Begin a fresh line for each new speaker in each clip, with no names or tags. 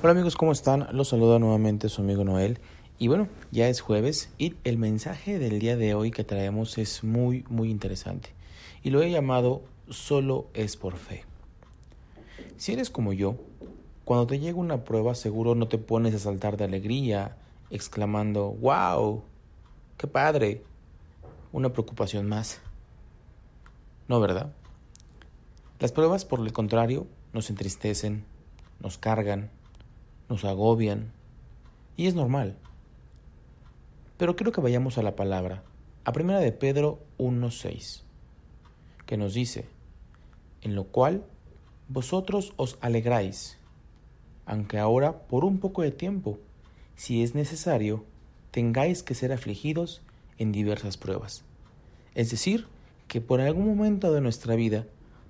Hola amigos, ¿cómo están? Los saluda nuevamente su amigo Noel. Y bueno, ya es jueves y el mensaje del día de hoy que traemos es muy, muy interesante. Y lo he llamado Solo es por fe. Si eres como yo, cuando te llega una prueba seguro no te pones a saltar de alegría, exclamando, ¡Wow! ¡Qué padre! Una preocupación más. No, ¿verdad? Las pruebas, por el contrario, nos entristecen, nos cargan, nos agobian, y es normal. Pero quiero que vayamos a la palabra, a primera de Pedro 1.6, que nos dice, en lo cual vosotros os alegráis, aunque ahora por un poco de tiempo, si es necesario, tengáis que ser afligidos en diversas pruebas. Es decir, que por algún momento de nuestra vida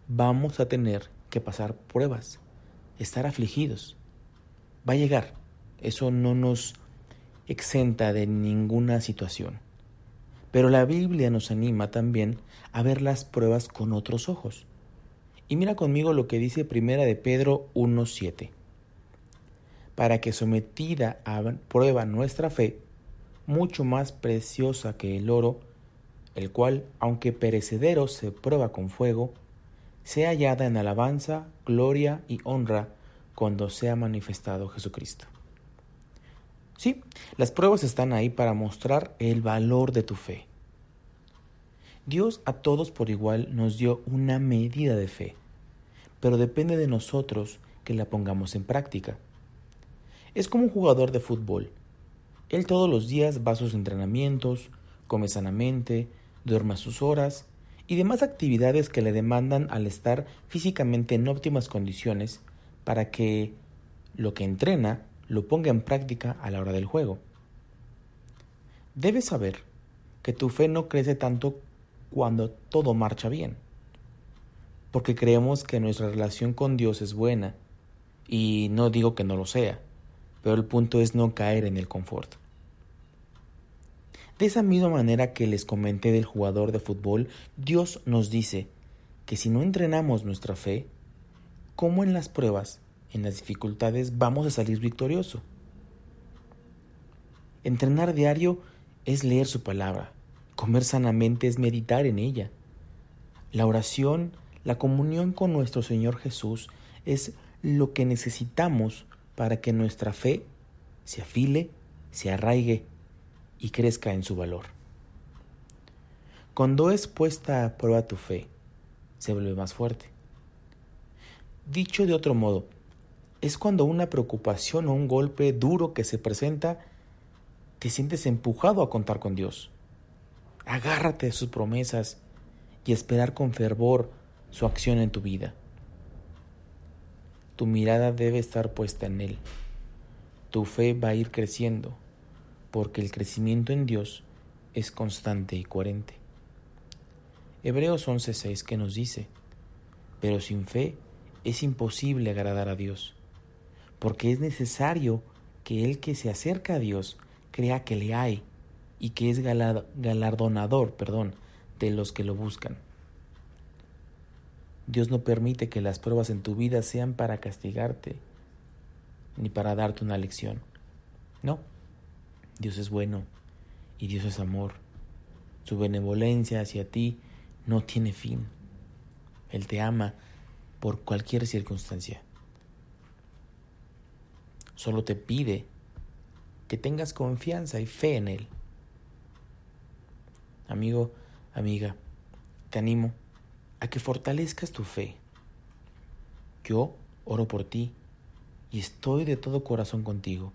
vamos a tener que pasar pruebas, estar afligidos va a llegar. Eso no nos exenta de ninguna situación. Pero la Biblia nos anima también a ver las pruebas con otros ojos. Y mira conmigo lo que dice Primera de Pedro 1:7. Para que sometida a prueba nuestra fe, mucho más preciosa que el oro, el cual, aunque perecedero se prueba con fuego, sea hallada en alabanza, gloria y honra cuando sea manifestado Jesucristo. Sí, las pruebas están ahí para mostrar el valor de tu fe. Dios a todos por igual nos dio una medida de fe, pero depende de nosotros que la pongamos en práctica. Es como un jugador de fútbol. Él todos los días va a sus entrenamientos, come sanamente, duerme a sus horas y demás actividades que le demandan al estar físicamente en óptimas condiciones para que lo que entrena lo ponga en práctica a la hora del juego. Debes saber que tu fe no crece tanto cuando todo marcha bien, porque creemos que nuestra relación con Dios es buena, y no digo que no lo sea, pero el punto es no caer en el confort. De esa misma manera que les comenté del jugador de fútbol, Dios nos dice que si no entrenamos nuestra fe, cómo en las pruebas, en las dificultades, vamos a salir victorioso. Entrenar diario es leer su palabra. Comer sanamente es meditar en ella. La oración, la comunión con nuestro Señor Jesús es lo que necesitamos para que nuestra fe se afile, se arraigue y crezca en su valor. Cuando es puesta a prueba tu fe, se vuelve más fuerte. Dicho de otro modo, es cuando una preocupación o un golpe duro que se presenta, te sientes empujado a contar con Dios. Agárrate de sus promesas y esperar con fervor su acción en tu vida. Tu mirada debe estar puesta en Él. Tu fe va a ir creciendo, porque el crecimiento en Dios es constante y coherente. Hebreos 11:6 que nos dice, pero sin fe es imposible agradar a Dios, porque es necesario que el que se acerca a Dios crea que le hay y que es galardonador, perdón, de los que lo buscan. Dios no permite que las pruebas en tu vida sean para castigarte ni para darte una lección. No, Dios es bueno y Dios es amor. Su benevolencia hacia ti no tiene fin. Él te ama por cualquier circunstancia. Solo te pide que tengas confianza y fe en Él. Amigo, amiga, te animo a que fortalezcas tu fe. Yo oro por ti y estoy de todo corazón contigo.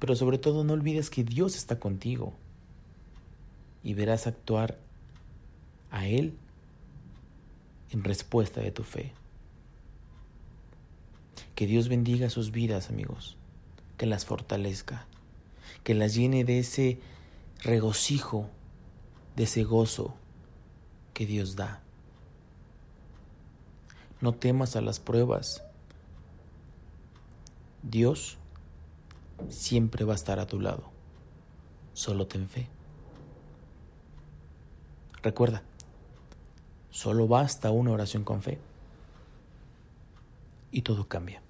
Pero sobre todo no olvides que Dios está contigo y verás actuar a Él en respuesta de tu fe. Que Dios bendiga sus vidas, amigos, que las fortalezca, que las llene de ese regocijo, de ese gozo que Dios da. No temas a las pruebas. Dios siempre va a estar a tu lado. Solo ten fe. Recuerda, Solo basta una oración con fe y todo cambia.